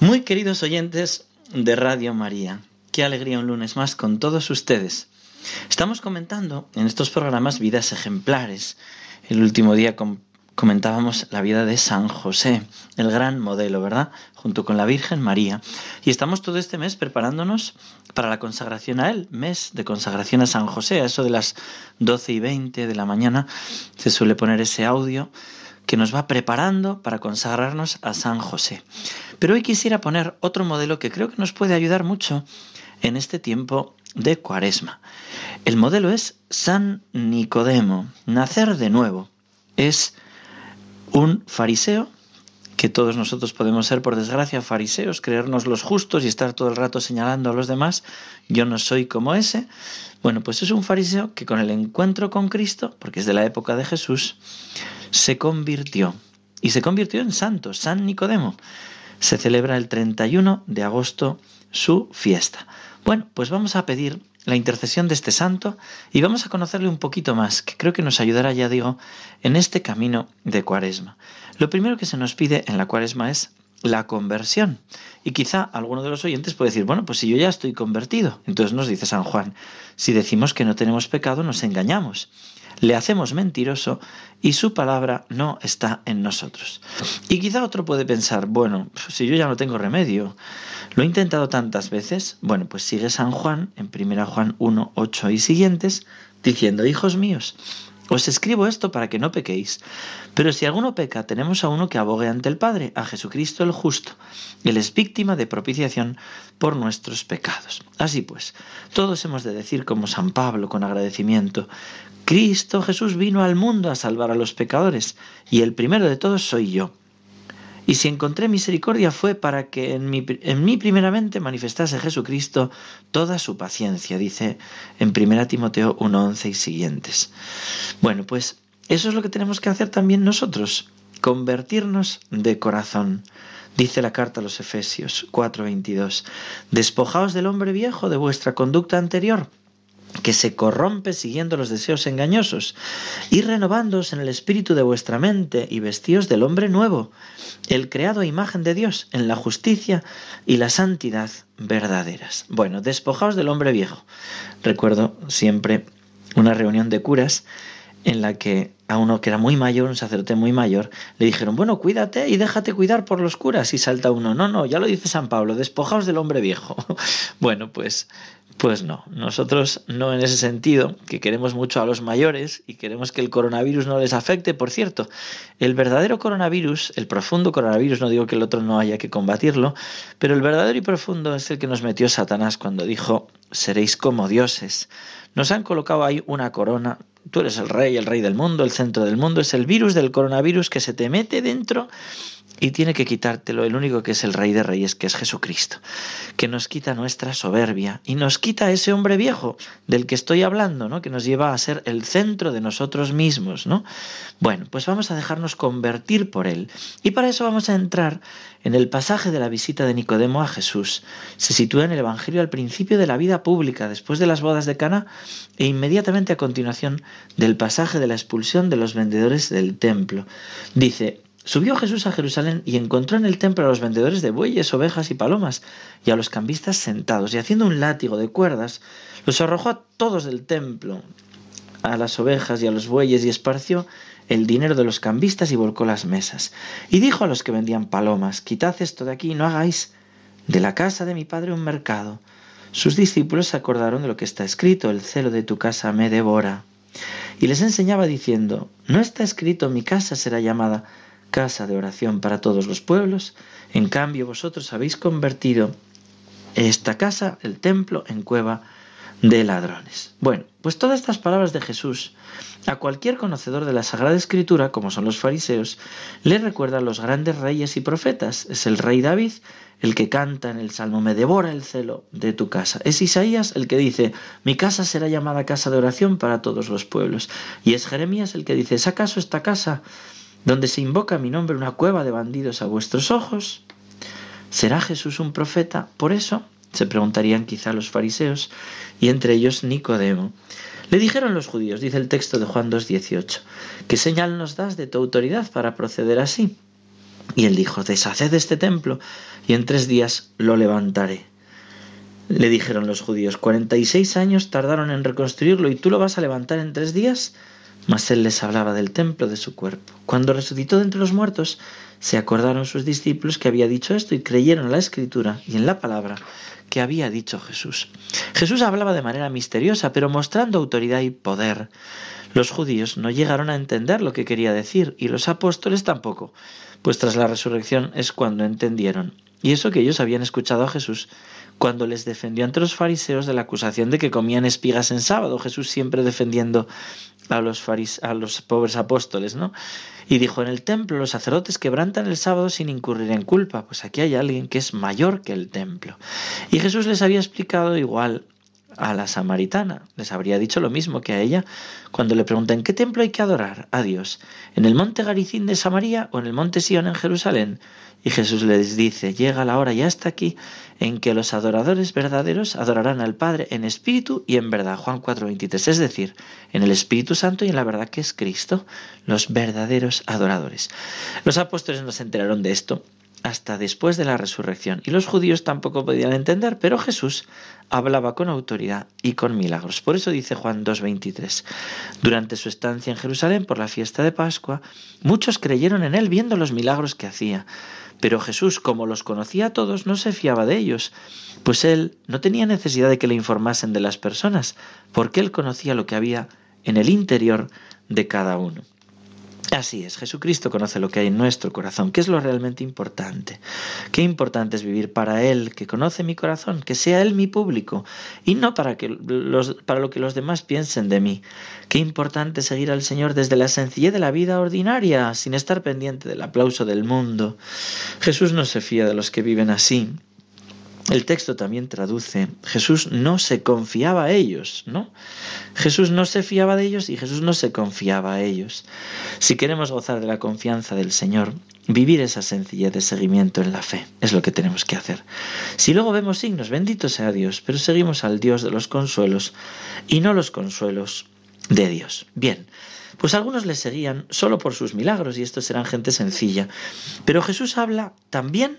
Muy queridos oyentes de Radio María, qué alegría un lunes más con todos ustedes. Estamos comentando en estos programas vidas ejemplares. El último día comentábamos la vida de San José, el gran modelo, ¿verdad? Junto con la Virgen María. Y estamos todo este mes preparándonos para la consagración a él, mes de consagración a San José. A eso de las 12 y 20 de la mañana se suele poner ese audio que nos va preparando para consagrarnos a San José. Pero hoy quisiera poner otro modelo que creo que nos puede ayudar mucho en este tiempo de Cuaresma. El modelo es San Nicodemo, nacer de nuevo. Es un fariseo que todos nosotros podemos ser, por desgracia, fariseos, creernos los justos y estar todo el rato señalando a los demás, yo no soy como ese. Bueno, pues es un fariseo que con el encuentro con Cristo, porque es de la época de Jesús, se convirtió. Y se convirtió en santo, San Nicodemo. Se celebra el 31 de agosto su fiesta. Bueno, pues vamos a pedir la intercesión de este santo y vamos a conocerle un poquito más, que creo que nos ayudará, ya digo, en este camino de cuaresma. Lo primero que se nos pide en la cuaresma es la conversión. Y quizá alguno de los oyentes puede decir, bueno, pues si yo ya estoy convertido, entonces nos dice San Juan, si decimos que no tenemos pecado, nos engañamos le hacemos mentiroso y su palabra no está en nosotros. Y quizá otro puede pensar, bueno, si yo ya no tengo remedio, lo he intentado tantas veces, bueno, pues sigue San Juan en 1 Juan 1, 8 y siguientes, diciendo, hijos míos, os escribo esto para que no pequéis. Pero si alguno peca, tenemos a uno que abogue ante el Padre, a Jesucristo el justo. Él es víctima de propiciación por nuestros pecados. Así pues, todos hemos de decir como San Pablo con agradecimiento, Cristo Jesús vino al mundo a salvar a los pecadores, y el primero de todos soy yo. Y si encontré misericordia fue para que en mí, en primeramente manifestase Jesucristo toda su paciencia, dice en 1 Timoteo 1.11 y siguientes. Bueno, pues eso es lo que tenemos que hacer también nosotros, convertirnos de corazón. Dice la carta a los Efesios 4:22, despojaos del hombre viejo de vuestra conducta anterior que se corrompe siguiendo los deseos engañosos, y renovándoos en el espíritu de vuestra mente y vestíos del hombre nuevo, el creado a imagen de Dios en la justicia y la santidad verdaderas. Bueno, despojaos del hombre viejo. Recuerdo siempre una reunión de curas en la que a uno que era muy mayor, un sacerdote muy mayor, le dijeron, bueno, cuídate y déjate cuidar por los curas. Y salta uno, no, no, ya lo dice San Pablo, despojaos del hombre viejo. bueno, pues pues no, nosotros no en ese sentido, que queremos mucho a los mayores y queremos que el coronavirus no les afecte. Por cierto, el verdadero coronavirus, el profundo coronavirus, no digo que el otro no haya que combatirlo, pero el verdadero y profundo es el que nos metió Satanás cuando dijo, seréis como dioses. Nos han colocado ahí una corona, tú eres el rey, el rey del mundo, el centro del mundo, es el virus del coronavirus que se te mete dentro y tiene que quitártelo el único que es el Rey de Reyes, que es Jesucristo, que nos quita nuestra soberbia y nos quita ese hombre viejo del que estoy hablando, ¿no? que nos lleva a ser el centro de nosotros mismos. ¿no? Bueno, pues vamos a dejarnos convertir por él. Y para eso vamos a entrar en el pasaje de la visita de Nicodemo a Jesús. Se sitúa en el Evangelio al principio de la vida pública, después de las bodas de Cana, e inmediatamente a continuación del pasaje de la expulsión de los vendedores del templo. Dice, Subió Jesús a Jerusalén y encontró en el templo a los vendedores de bueyes, ovejas y palomas, y a los cambistas sentados, y haciendo un látigo de cuerdas, los arrojó a todos del templo, a las ovejas y a los bueyes, y esparció el dinero de los cambistas y volcó las mesas. Y dijo a los que vendían palomas, quitad esto de aquí y no hagáis de la casa de mi padre un mercado. Sus discípulos se acordaron de lo que está escrito, el celo de tu casa me devora. Y les enseñaba diciendo, no está escrito mi casa será llamada casa de oración para todos los pueblos, en cambio vosotros habéis convertido esta casa, el templo, en cueva de ladrones. Bueno, pues todas estas palabras de Jesús a cualquier conocedor de la Sagrada Escritura, como son los fariseos, le recuerdan los grandes reyes y profetas. Es el rey David el que canta en el Salmo, me devora el celo de tu casa. Es Isaías el que dice, mi casa será llamada casa de oración para todos los pueblos. Y es Jeremías el que dice, ¿es acaso esta casa donde se invoca mi nombre una cueva de bandidos a vuestros ojos? ¿Será Jesús un profeta? Por eso se preguntarían quizá los fariseos, y entre ellos Nicodemo. Le dijeron los judíos, dice el texto de Juan 2.18, ¿qué señal nos das de tu autoridad para proceder así? Y él dijo, deshaced este templo y en tres días lo levantaré. Le dijeron los judíos, cuarenta y seis años tardaron en reconstruirlo y tú lo vas a levantar en tres días. Mas él les hablaba del templo de su cuerpo. Cuando resucitó de entre los muertos, se acordaron sus discípulos que había dicho esto y creyeron en la escritura y en la palabra que había dicho Jesús. Jesús hablaba de manera misteriosa, pero mostrando autoridad y poder. Los judíos no llegaron a entender lo que quería decir y los apóstoles tampoco, pues tras la resurrección es cuando entendieron. Y eso que ellos habían escuchado a Jesús cuando les defendió ante los fariseos de la acusación de que comían espigas en sábado, Jesús siempre defendiendo a los, a los pobres apóstoles, ¿no? Y dijo, en el templo los sacerdotes quebrantan el sábado sin incurrir en culpa, pues aquí hay alguien que es mayor que el templo. Y Jesús les había explicado igual a la samaritana. Les habría dicho lo mismo que a ella cuando le preguntan ¿en qué templo hay que adorar a Dios? ¿En el monte Garicín de Samaria o en el monte Sion en Jerusalén? Y Jesús les dice, llega la hora, ya está aquí, en que los adoradores verdaderos adorarán al Padre en espíritu y en verdad. Juan 4:23, es decir, en el Espíritu Santo y en la verdad que es Cristo, los verdaderos adoradores. Los apóstoles no se enteraron de esto hasta después de la resurrección. Y los judíos tampoco podían entender, pero Jesús hablaba con autoridad y con milagros. Por eso dice Juan 2.23, durante su estancia en Jerusalén por la fiesta de Pascua, muchos creyeron en él viendo los milagros que hacía. Pero Jesús, como los conocía a todos, no se fiaba de ellos, pues él no tenía necesidad de que le informasen de las personas, porque él conocía lo que había en el interior de cada uno. Así es, Jesucristo conoce lo que hay en nuestro corazón, que es lo realmente importante. Qué importante es vivir para Él, que conoce mi corazón, que sea Él mi público, y no para, que para lo que los demás piensen de mí. Qué importante seguir al Señor desde la sencillez de la vida ordinaria, sin estar pendiente del aplauso del mundo. Jesús no se fía de los que viven así, el texto también traduce, Jesús no se confiaba a ellos, ¿no? Jesús no se fiaba de ellos y Jesús no se confiaba a ellos. Si queremos gozar de la confianza del Señor, vivir esa sencillez de seguimiento en la fe es lo que tenemos que hacer. Si luego vemos signos, bendito sea Dios, pero seguimos al Dios de los consuelos y no los consuelos de Dios. Bien, pues algunos le seguían solo por sus milagros y estos eran gente sencilla, pero Jesús habla también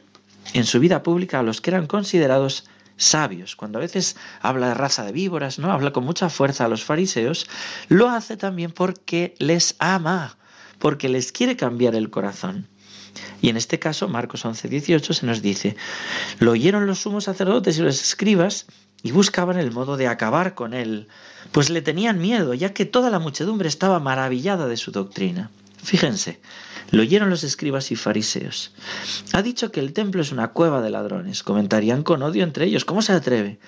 en su vida pública a los que eran considerados sabios. Cuando a veces habla de raza de víboras, ¿no? Habla con mucha fuerza a los fariseos, lo hace también porque les ama, porque les quiere cambiar el corazón. Y en este caso, Marcos 11, 18 se nos dice, lo oyeron los sumos sacerdotes y los escribas y buscaban el modo de acabar con él, pues le tenían miedo, ya que toda la muchedumbre estaba maravillada de su doctrina. Fíjense, lo oyeron los escribas y fariseos. Ha dicho que el templo es una cueva de ladrones. Comentarían con odio entre ellos. ¿Cómo se atreve?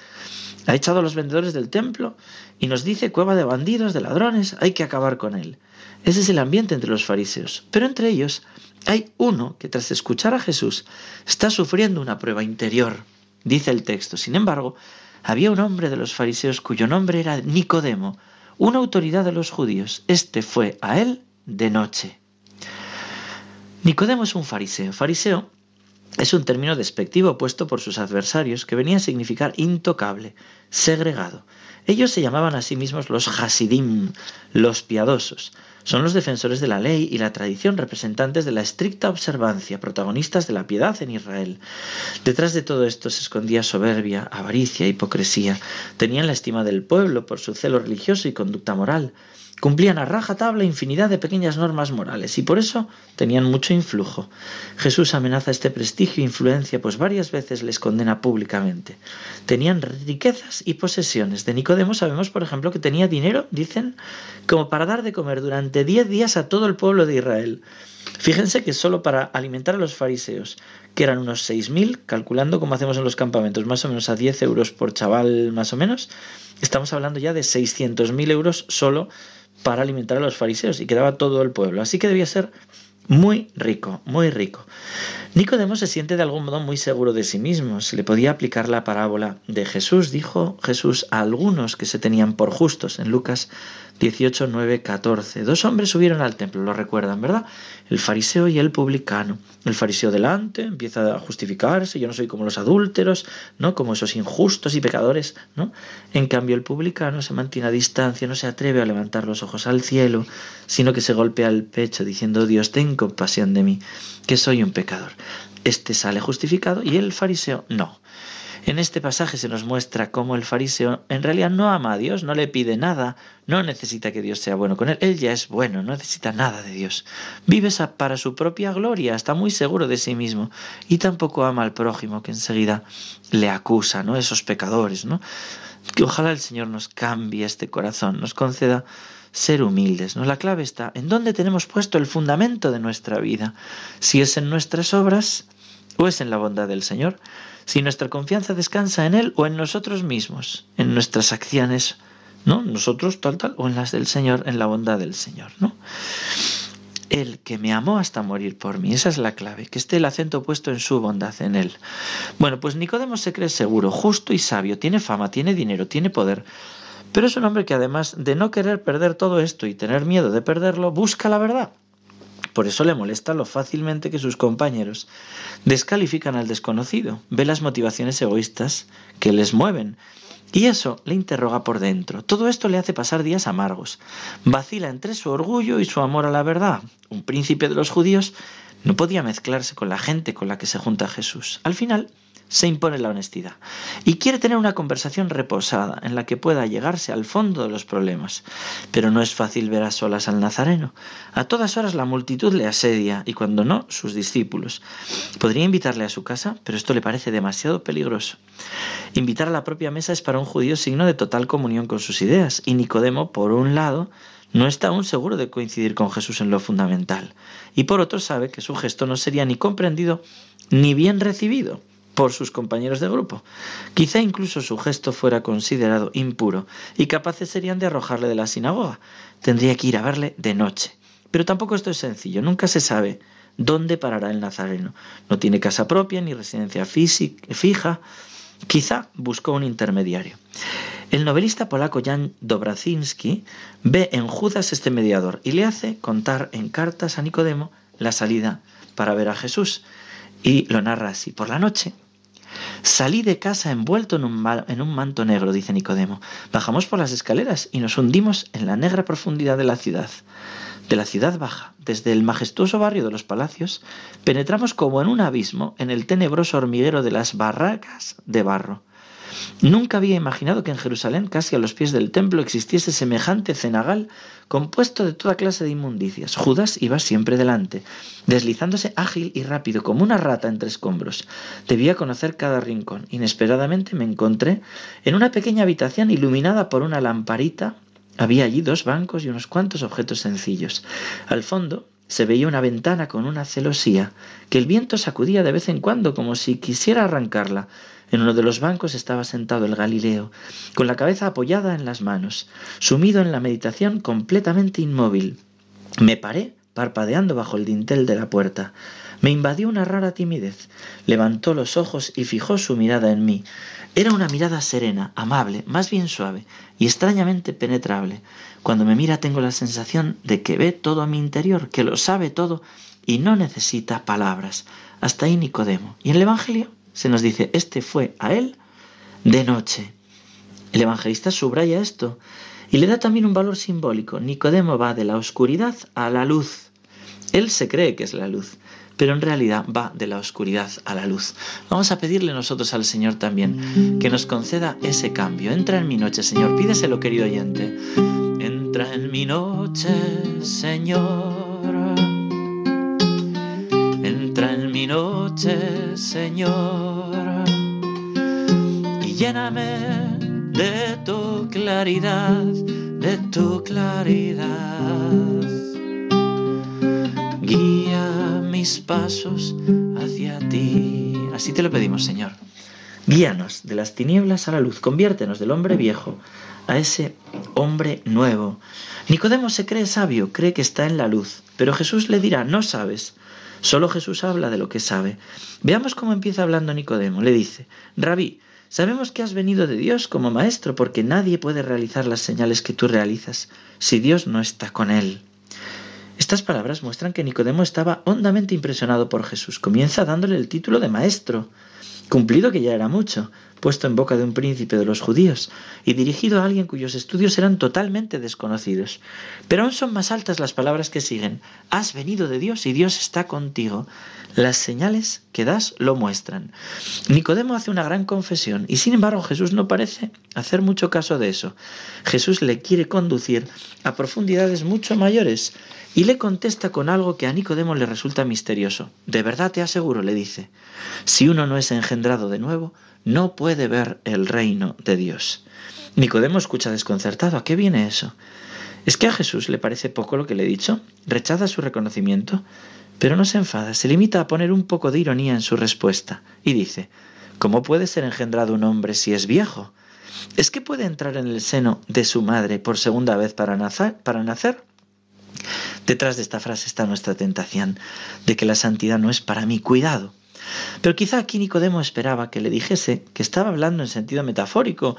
Ha echado a los vendedores del templo y nos dice cueva de bandidos, de ladrones. Hay que acabar con él. Ese es el ambiente entre los fariseos. Pero entre ellos hay uno que tras escuchar a Jesús está sufriendo una prueba interior. Dice el texto. Sin embargo, había un hombre de los fariseos cuyo nombre era Nicodemo, una autoridad de los judíos. Este fue a él de noche Nicodemo es un fariseo. Fariseo es un término despectivo puesto por sus adversarios que venía a significar intocable, segregado. Ellos se llamaban a sí mismos los Hasidim, los piadosos. Son los defensores de la ley y la tradición, representantes de la estricta observancia, protagonistas de la piedad en Israel. Detrás de todo esto se escondía soberbia, avaricia, hipocresía. Tenían la estima del pueblo por su celo religioso y conducta moral. Cumplían a raja tabla infinidad de pequeñas normas morales y por eso tenían mucho influjo. Jesús amenaza este prestigio e influencia, pues varias veces les condena públicamente. Tenían riquezas y posesiones. De Nicodemo sabemos, por ejemplo, que tenía dinero, dicen, como para dar de comer durante diez días a todo el pueblo de Israel. Fíjense que solo para alimentar a los fariseos, que eran unos 6.000, calculando como hacemos en los campamentos, más o menos a 10 euros por chaval, más o menos, estamos hablando ya de 600.000 euros solo para alimentar a los fariseos y quedaba todo el pueblo. Así que debía ser muy rico, muy rico. Nicodemo se siente de algún modo muy seguro de sí mismo. Se le podía aplicar la parábola de Jesús. Dijo Jesús a algunos que se tenían por justos en Lucas 18, 9, 14. Dos hombres subieron al templo, lo recuerdan, ¿verdad? El fariseo y el publicano. El fariseo delante empieza a justificarse, yo no soy como los adúlteros, ¿no? Como esos injustos y pecadores, ¿no? En cambio el publicano se mantiene a distancia, no se atreve a levantar los ojos al cielo, sino que se golpea el pecho diciendo, Dios, compasión de mí, que soy un pecador. Este sale justificado y el fariseo no. En este pasaje se nos muestra cómo el fariseo en realidad no ama a Dios, no le pide nada, no necesita que Dios sea bueno con él, él ya es bueno, no necesita nada de Dios. Vive para su propia gloria, está muy seguro de sí mismo y tampoco ama al prójimo que enseguida le acusa, ¿no? Esos pecadores, ¿no? Que ojalá el Señor nos cambie este corazón, nos conceda ser humildes. ¿no? La clave está en dónde tenemos puesto el fundamento de nuestra vida. Si es en nuestras obras o es en la bondad del Señor si nuestra confianza descansa en Él o en nosotros mismos, en nuestras acciones, ¿no? Nosotros tal, tal, o en las del Señor, en la bondad del Señor, ¿no? El que me amó hasta morir por mí, esa es la clave, que esté el acento puesto en su bondad, en Él. Bueno, pues Nicodemo se cree seguro, justo y sabio, tiene fama, tiene dinero, tiene poder, pero es un hombre que además de no querer perder todo esto y tener miedo de perderlo, busca la verdad. Por eso le molesta lo fácilmente que sus compañeros descalifican al desconocido, ve las motivaciones egoístas que les mueven y eso le interroga por dentro. Todo esto le hace pasar días amargos. Vacila entre su orgullo y su amor a la verdad. Un príncipe de los judíos no podía mezclarse con la gente con la que se junta Jesús. Al final, se impone la honestidad y quiere tener una conversación reposada en la que pueda llegarse al fondo de los problemas. Pero no es fácil ver a solas al Nazareno. A todas horas la multitud le asedia y cuando no, sus discípulos. Podría invitarle a su casa, pero esto le parece demasiado peligroso. Invitar a la propia mesa es para un judío signo de total comunión con sus ideas y Nicodemo, por un lado, no está aún seguro de coincidir con Jesús en lo fundamental y por otro sabe que su gesto no sería ni comprendido ni bien recibido por sus compañeros de grupo. Quizá incluso su gesto fuera considerado impuro y capaces serían de arrojarle de la sinagoga. Tendría que ir a verle de noche. Pero tampoco esto es sencillo, nunca se sabe dónde parará el nazareno. No tiene casa propia ni residencia fija. Quizá buscó un intermediario. El novelista polaco Jan Dobrazinski ve en Judas este mediador y le hace contar en cartas a Nicodemo la salida para ver a Jesús. Y lo narra así. Por la noche, Salí de casa envuelto en un, en un, manto negro, dice Nicodemo. Bajamos por las escaleras y nos hundimos en la negra profundidad de la ciudad. De la ciudad baja, desde el majestuoso barrio de los palacios, penetramos como en un abismo en el tenebroso hormiguero de las barracas de barro. Nunca había imaginado que en Jerusalén, casi a los pies del templo, existiese semejante cenagal compuesto de toda clase de inmundicias. Judas iba siempre delante, deslizándose ágil y rápido como una rata entre escombros. Debía conocer cada rincón. Inesperadamente me encontré en una pequeña habitación iluminada por una lamparita. Había allí dos bancos y unos cuantos objetos sencillos. Al fondo se veía una ventana con una celosía que el viento sacudía de vez en cuando como si quisiera arrancarla en uno de los bancos estaba sentado el Galileo, con la cabeza apoyada en las manos, sumido en la meditación completamente inmóvil. Me paré, parpadeando bajo el dintel de la puerta. Me invadió una rara timidez. Levantó los ojos y fijó su mirada en mí. Era una mirada serena, amable, más bien suave y extrañamente penetrable. Cuando me mira tengo la sensación de que ve todo a mi interior, que lo sabe todo y no necesita palabras. Hasta ahí Nicodemo. ¿Y en el Evangelio? se nos dice, este fue a él de noche. El evangelista subraya esto y le da también un valor simbólico. Nicodemo va de la oscuridad a la luz. Él se cree que es la luz, pero en realidad va de la oscuridad a la luz. Vamos a pedirle nosotros al Señor también que nos conceda ese cambio. Entra en mi noche, Señor, pídeselo, querido oyente. Entra en mi noche, Señor. Entra en mi noche, Señor. Y lléname de tu claridad, de tu claridad. Mis pasos hacia ti. Así te lo pedimos, Señor. Guíanos de las tinieblas a la luz, conviértenos del hombre viejo a ese hombre nuevo. Nicodemo se cree sabio, cree que está en la luz, pero Jesús le dirá, no sabes. Solo Jesús habla de lo que sabe. Veamos cómo empieza hablando Nicodemo. Le dice, Rabí, sabemos que has venido de Dios como maestro, porque nadie puede realizar las señales que tú realizas si Dios no está con él. Estas palabras muestran que Nicodemo estaba hondamente impresionado por Jesús. Comienza dándole el título de maestro cumplido que ya era mucho, puesto en boca de un príncipe de los judíos y dirigido a alguien cuyos estudios eran totalmente desconocidos. Pero aún son más altas las palabras que siguen. Has venido de Dios y Dios está contigo. Las señales que das lo muestran. Nicodemo hace una gran confesión y sin embargo Jesús no parece hacer mucho caso de eso. Jesús le quiere conducir a profundidades mucho mayores y le contesta con algo que a Nicodemo le resulta misterioso. De verdad te aseguro, le dice, si uno no es engendrado de nuevo, no puede ver el reino de Dios. Nicodemo escucha desconcertado. ¿A qué viene eso? ¿Es que a Jesús le parece poco lo que le he dicho? ¿Rechaza su reconocimiento? Pero no se enfada, se limita a poner un poco de ironía en su respuesta y dice, ¿cómo puede ser engendrado un hombre si es viejo? ¿Es que puede entrar en el seno de su madre por segunda vez para nacer? Detrás de esta frase está nuestra tentación de que la santidad no es para mí. Cuidado. Pero quizá aquí Nicodemo esperaba que le dijese que estaba hablando en sentido metafórico,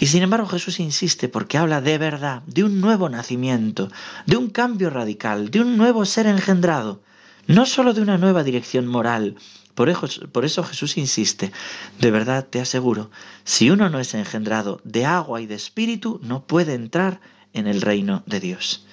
y sin embargo Jesús insiste porque habla de verdad, de un nuevo nacimiento, de un cambio radical, de un nuevo ser engendrado, no sólo de una nueva dirección moral. Por eso, por eso Jesús insiste, de verdad te aseguro, si uno no es engendrado de agua y de espíritu, no puede entrar en el reino de Dios.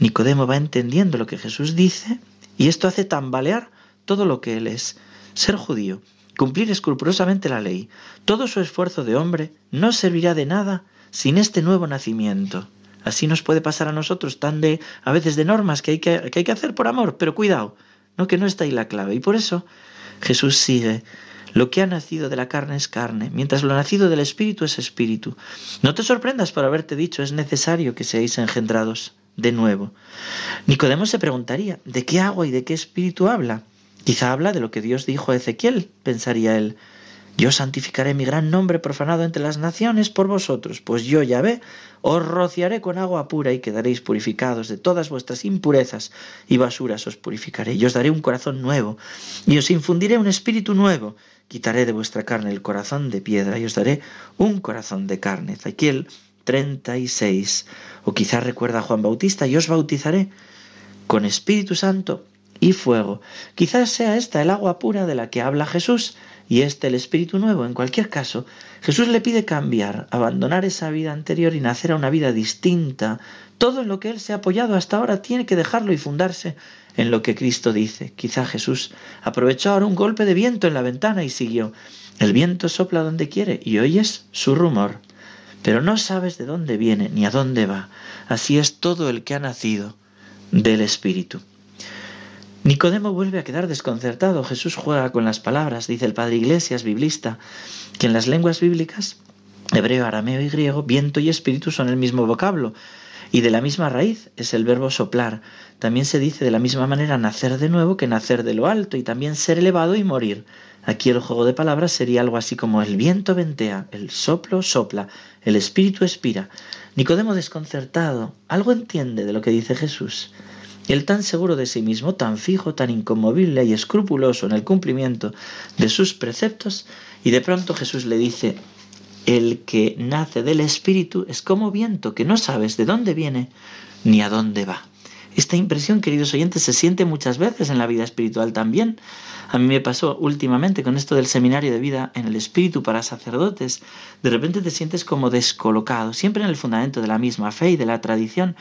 Nicodemo va entendiendo lo que Jesús dice y esto hace tambalear todo lo que él es. Ser judío, cumplir escrupulosamente la ley, todo su esfuerzo de hombre no servirá de nada sin este nuevo nacimiento. Así nos puede pasar a nosotros tan de, a veces de normas que hay que, que hay que hacer por amor, pero cuidado, no que no está ahí la clave. Y por eso Jesús sigue lo que ha nacido de la carne es carne, mientras lo nacido del espíritu es espíritu. No te sorprendas por haberte dicho, es necesario que seáis engendrados de nuevo. Nicodemo se preguntaría, ¿de qué agua y de qué espíritu habla? Quizá habla de lo que Dios dijo a Ezequiel, pensaría él. Yo santificaré mi gran nombre profanado entre las naciones por vosotros, pues yo, ya ve, os rociaré con agua pura y quedaréis purificados de todas vuestras impurezas y basuras os purificaré, y os daré un corazón nuevo, y os infundiré un espíritu nuevo, quitaré de vuestra carne el corazón de piedra, y os daré un corazón de carne. Ezequiel 36. O quizás recuerda a Juan Bautista, y os bautizaré con Espíritu Santo y fuego. Quizás sea esta el agua pura de la que habla Jesús y este el Espíritu nuevo. En cualquier caso, Jesús le pide cambiar, abandonar esa vida anterior y nacer a una vida distinta. Todo en lo que él se ha apoyado hasta ahora tiene que dejarlo y fundarse en lo que Cristo dice. Quizá Jesús aprovechó ahora un golpe de viento en la ventana y siguió. El viento sopla donde quiere y oyes su rumor pero no sabes de dónde viene ni a dónde va. Así es todo el que ha nacido del Espíritu. Nicodemo vuelve a quedar desconcertado. Jesús juega con las palabras, dice el padre Iglesias, biblista, que en las lenguas bíblicas, hebreo, arameo y griego, viento y espíritu son el mismo vocablo, y de la misma raíz es el verbo soplar. También se dice de la misma manera nacer de nuevo que nacer de lo alto, y también ser elevado y morir. Aquí el juego de palabras sería algo así como el viento ventea, el soplo sopla, el espíritu expira. Nicodemo desconcertado, algo entiende de lo que dice Jesús. Él tan seguro de sí mismo, tan fijo, tan inconmovible y escrupuloso en el cumplimiento de sus preceptos, y de pronto Jesús le dice, el que nace del Espíritu es como viento que no sabes de dónde viene ni a dónde va. Esta impresión, queridos oyentes, se siente muchas veces en la vida espiritual también. A mí me pasó últimamente con esto del seminario de vida en el espíritu para sacerdotes. De repente te sientes como descolocado, siempre en el fundamento de la misma fe y de la tradición,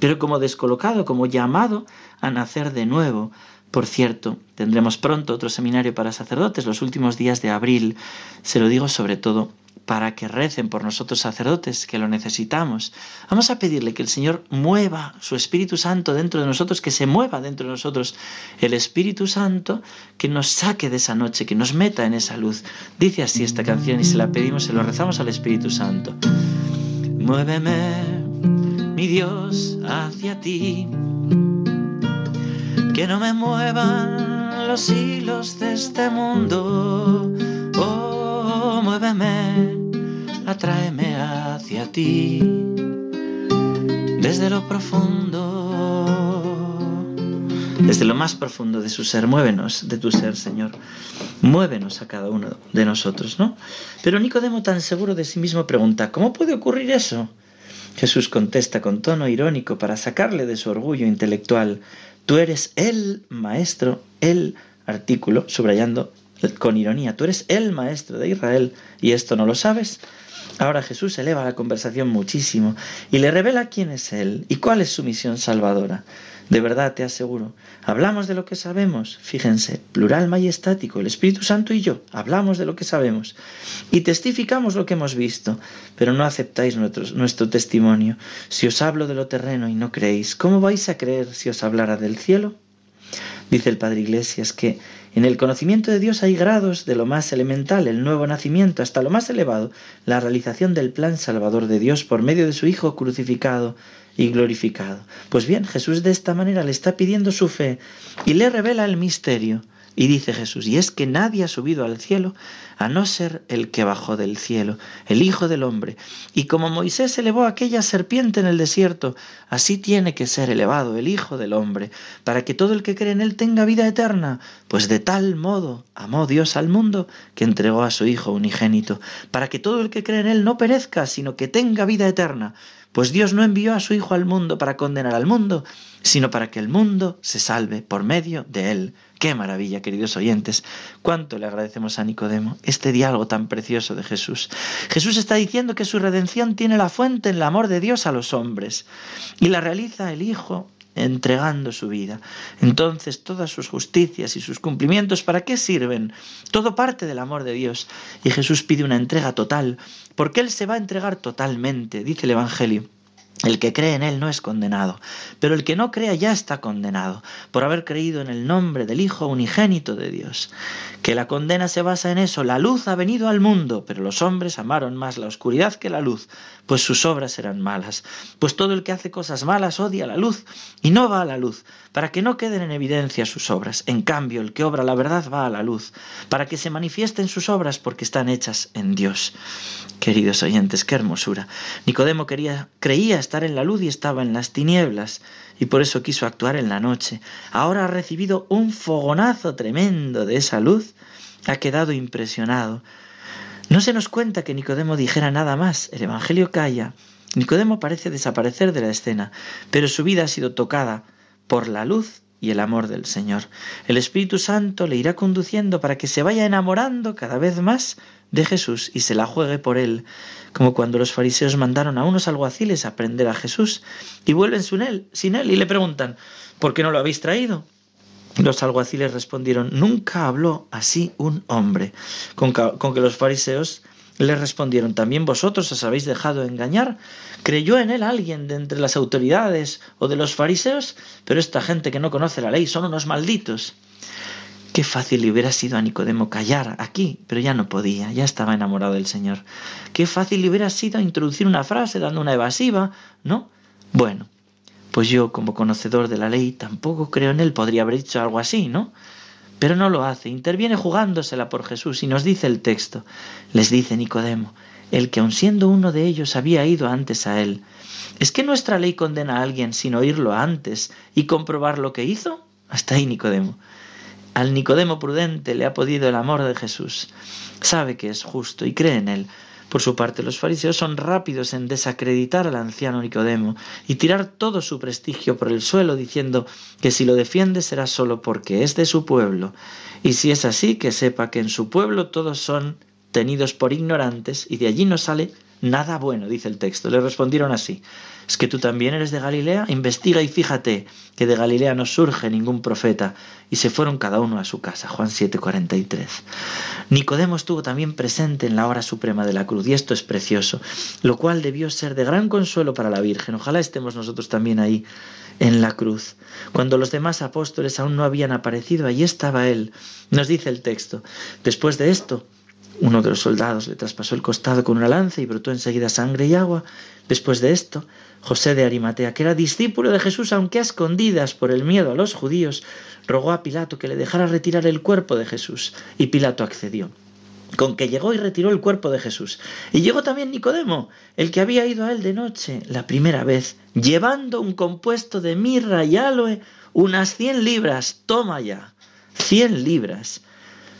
pero como descolocado, como llamado a nacer de nuevo. Por cierto, tendremos pronto otro seminario para sacerdotes los últimos días de abril. Se lo digo sobre todo para que recen por nosotros sacerdotes, que lo necesitamos. Vamos a pedirle que el Señor mueva su Espíritu Santo dentro de nosotros, que se mueva dentro de nosotros el Espíritu Santo, que nos saque de esa noche, que nos meta en esa luz. Dice así esta canción y se la pedimos, se lo rezamos al Espíritu Santo. Muéveme, mi Dios, hacia ti, que no me muevan los hilos de este mundo. Oh, muéveme atráeme hacia ti desde lo profundo, desde lo más profundo de su ser, muévenos de tu ser, Señor, muévenos a cada uno de nosotros, ¿no? Pero Nicodemo tan seguro de sí mismo pregunta, ¿cómo puede ocurrir eso? Jesús contesta con tono irónico para sacarle de su orgullo intelectual, tú eres el maestro, el artículo, subrayando con ironía, tú eres el maestro de Israel y esto no lo sabes. Ahora Jesús eleva la conversación muchísimo y le revela quién es Él y cuál es su misión salvadora. De verdad te aseguro, hablamos de lo que sabemos, fíjense, plural majestático, el Espíritu Santo y yo, hablamos de lo que sabemos y testificamos lo que hemos visto, pero no aceptáis nuestro, nuestro testimonio. Si os hablo de lo terreno y no creéis, ¿cómo vais a creer si os hablara del cielo? Dice el Padre Iglesias que en el conocimiento de Dios hay grados de lo más elemental, el nuevo nacimiento, hasta lo más elevado, la realización del plan salvador de Dios por medio de su Hijo crucificado y glorificado. Pues bien, Jesús de esta manera le está pidiendo su fe y le revela el misterio y dice Jesús, y es que nadie ha subido al cielo a no ser el que bajó del cielo, el Hijo del Hombre. Y como Moisés elevó aquella serpiente en el desierto, así tiene que ser elevado el Hijo del Hombre, para que todo el que cree en él tenga vida eterna. Pues de tal modo amó Dios al mundo que entregó a su Hijo unigénito, para que todo el que cree en él no perezca, sino que tenga vida eterna. Pues Dios no envió a su Hijo al mundo para condenar al mundo, sino para que el mundo se salve por medio de él. Qué maravilla, queridos oyentes. Cuánto le agradecemos a Nicodemo este diálogo tan precioso de Jesús. Jesús está diciendo que su redención tiene la fuente en el amor de Dios a los hombres y la realiza el Hijo entregando su vida. Entonces todas sus justicias y sus cumplimientos, ¿para qué sirven? Todo parte del amor de Dios. Y Jesús pide una entrega total, porque Él se va a entregar totalmente, dice el Evangelio. El que cree en Él no es condenado, pero el que no crea ya está condenado, por haber creído en el nombre del Hijo unigénito de Dios. Que la condena se basa en eso, la luz ha venido al mundo, pero los hombres amaron más la oscuridad que la luz, pues sus obras eran malas. Pues todo el que hace cosas malas odia la luz y no va a la luz, para que no queden en evidencia sus obras. En cambio, el que obra la verdad va a la luz, para que se manifiesten sus obras porque están hechas en Dios. Queridos oyentes, qué hermosura. Nicodemo quería, creía estar en la luz y estaba en las tinieblas, y por eso quiso actuar en la noche. Ahora ha recibido un fogonazo tremendo de esa luz, ha quedado impresionado. No se nos cuenta que Nicodemo dijera nada más. El Evangelio calla. Nicodemo parece desaparecer de la escena, pero su vida ha sido tocada por la luz y el amor del Señor. El Espíritu Santo le irá conduciendo para que se vaya enamorando cada vez más de Jesús y se la juegue por él, como cuando los fariseos mandaron a unos alguaciles a prender a Jesús y vuelven sin él, sin él y le preguntan, ¿por qué no lo habéis traído? Los alguaciles respondieron, nunca habló así un hombre, con que, los fariseos le respondieron, ¿también vosotros os habéis dejado engañar? ¿Creyó en él alguien de entre las autoridades o de los fariseos? Pero esta gente que no conoce la ley son unos malditos. Qué fácil le hubiera sido a Nicodemo callar aquí, pero ya no podía, ya estaba enamorado del Señor. Qué fácil le hubiera sido introducir una frase dando una evasiva, ¿no? Bueno, pues yo, como conocedor de la ley, tampoco creo en él, podría haber dicho algo así, ¿no? Pero no lo hace, interviene jugándosela por Jesús y nos dice el texto, les dice Nicodemo, el que aun siendo uno de ellos había ido antes a él. ¿Es que nuestra ley condena a alguien sin oírlo antes y comprobar lo que hizo? Hasta ahí Nicodemo. Al Nicodemo prudente le ha podido el amor de Jesús. Sabe que es justo y cree en él. Por su parte, los fariseos son rápidos en desacreditar al anciano Nicodemo y tirar todo su prestigio por el suelo, diciendo que si lo defiende será solo porque es de su pueblo. Y si es así, que sepa que en su pueblo todos son tenidos por ignorantes y de allí no sale Nada bueno, dice el texto. Le respondieron así. ¿Es que tú también eres de Galilea? Investiga y fíjate que de Galilea no surge ningún profeta. Y se fueron cada uno a su casa. Juan 7:43. Nicodemo estuvo también presente en la hora suprema de la cruz. Y esto es precioso. Lo cual debió ser de gran consuelo para la Virgen. Ojalá estemos nosotros también ahí en la cruz. Cuando los demás apóstoles aún no habían aparecido, allí estaba él. Nos dice el texto. Después de esto, uno de los soldados le traspasó el costado con una lanza y brotó enseguida sangre y agua. Después de esto, José de Arimatea, que era discípulo de Jesús, aunque a escondidas por el miedo a los judíos, rogó a Pilato que le dejara retirar el cuerpo de Jesús, y Pilato accedió. Con que llegó y retiró el cuerpo de Jesús. Y llegó también Nicodemo, el que había ido a él de noche la primera vez, llevando un compuesto de mirra y aloe, unas cien libras, toma ya, cien libras.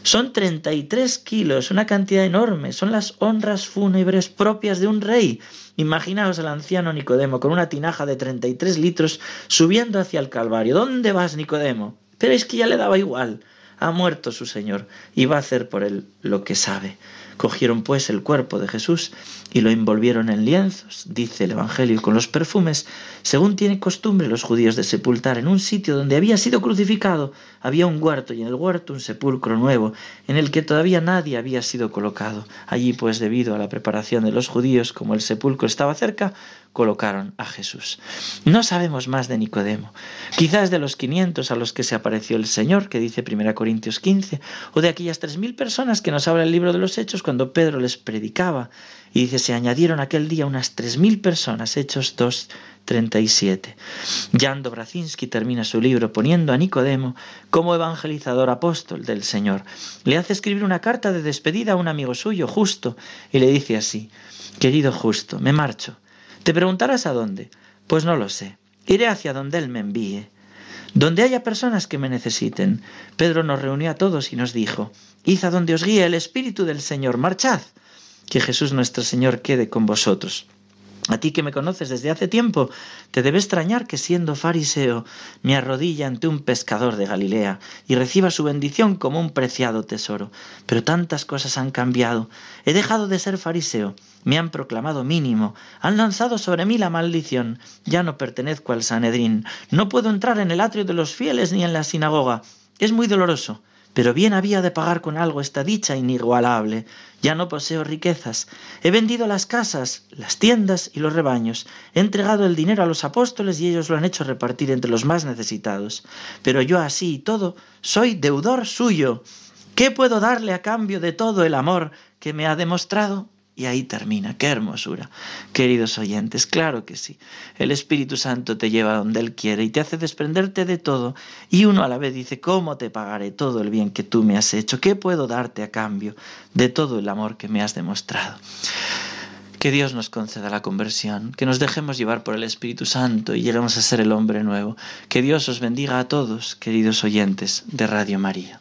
Son 33 kilos, una cantidad enorme. Son las honras fúnebres propias de un rey. Imaginaos al anciano Nicodemo con una tinaja de 33 litros subiendo hacia el Calvario. ¿Dónde vas, Nicodemo? Pero es que ya le daba igual. Ha muerto su Señor y va a hacer por él lo que sabe. Cogieron pues el cuerpo de Jesús y lo envolvieron en lienzos, dice el Evangelio, con los perfumes, según tiene costumbre los judíos de sepultar en un sitio donde había sido crucificado. Había un huerto y en el huerto un sepulcro nuevo, en el que todavía nadie había sido colocado. Allí pues debido a la preparación de los judíos, como el sepulcro estaba cerca, colocaron a Jesús. No sabemos más de Nicodemo. Quizás de los 500 a los que se apareció el Señor, que dice 1 Corintios 15, o de aquellas 3.000 personas que nos habla el libro de los Hechos cuando Pedro les predicaba. Y dice, se añadieron aquel día unas 3.000 personas, Hechos 2, 37. Jan Dobrazinski termina su libro poniendo a Nicodemo como evangelizador apóstol del Señor. Le hace escribir una carta de despedida a un amigo suyo, Justo, y le dice así, querido Justo, me marcho te preguntarás a dónde. Pues no lo sé. Iré hacia donde Él me envíe. Donde haya personas que me necesiten. Pedro nos reunió a todos y nos dijo, Id a donde os guíe el Espíritu del Señor, marchad. Que Jesús nuestro Señor quede con vosotros. A ti que me conoces desde hace tiempo, te debe extrañar que siendo fariseo me arrodille ante un pescador de Galilea y reciba su bendición como un preciado tesoro. Pero tantas cosas han cambiado. He dejado de ser fariseo, me han proclamado mínimo, han lanzado sobre mí la maldición, ya no pertenezco al Sanedrín, no puedo entrar en el atrio de los fieles ni en la sinagoga. Es muy doloroso. Pero bien había de pagar con algo esta dicha inigualable. Ya no poseo riquezas. He vendido las casas, las tiendas y los rebaños. He entregado el dinero a los apóstoles y ellos lo han hecho repartir entre los más necesitados. Pero yo así y todo soy deudor suyo. ¿Qué puedo darle a cambio de todo el amor que me ha demostrado? Y ahí termina. Qué hermosura. Queridos oyentes, claro que sí. El Espíritu Santo te lleva donde Él quiere y te hace desprenderte de todo. Y uno a la vez dice, ¿cómo te pagaré todo el bien que tú me has hecho? ¿Qué puedo darte a cambio de todo el amor que me has demostrado? Que Dios nos conceda la conversión, que nos dejemos llevar por el Espíritu Santo y lleguemos a ser el hombre nuevo. Que Dios os bendiga a todos, queridos oyentes de Radio María.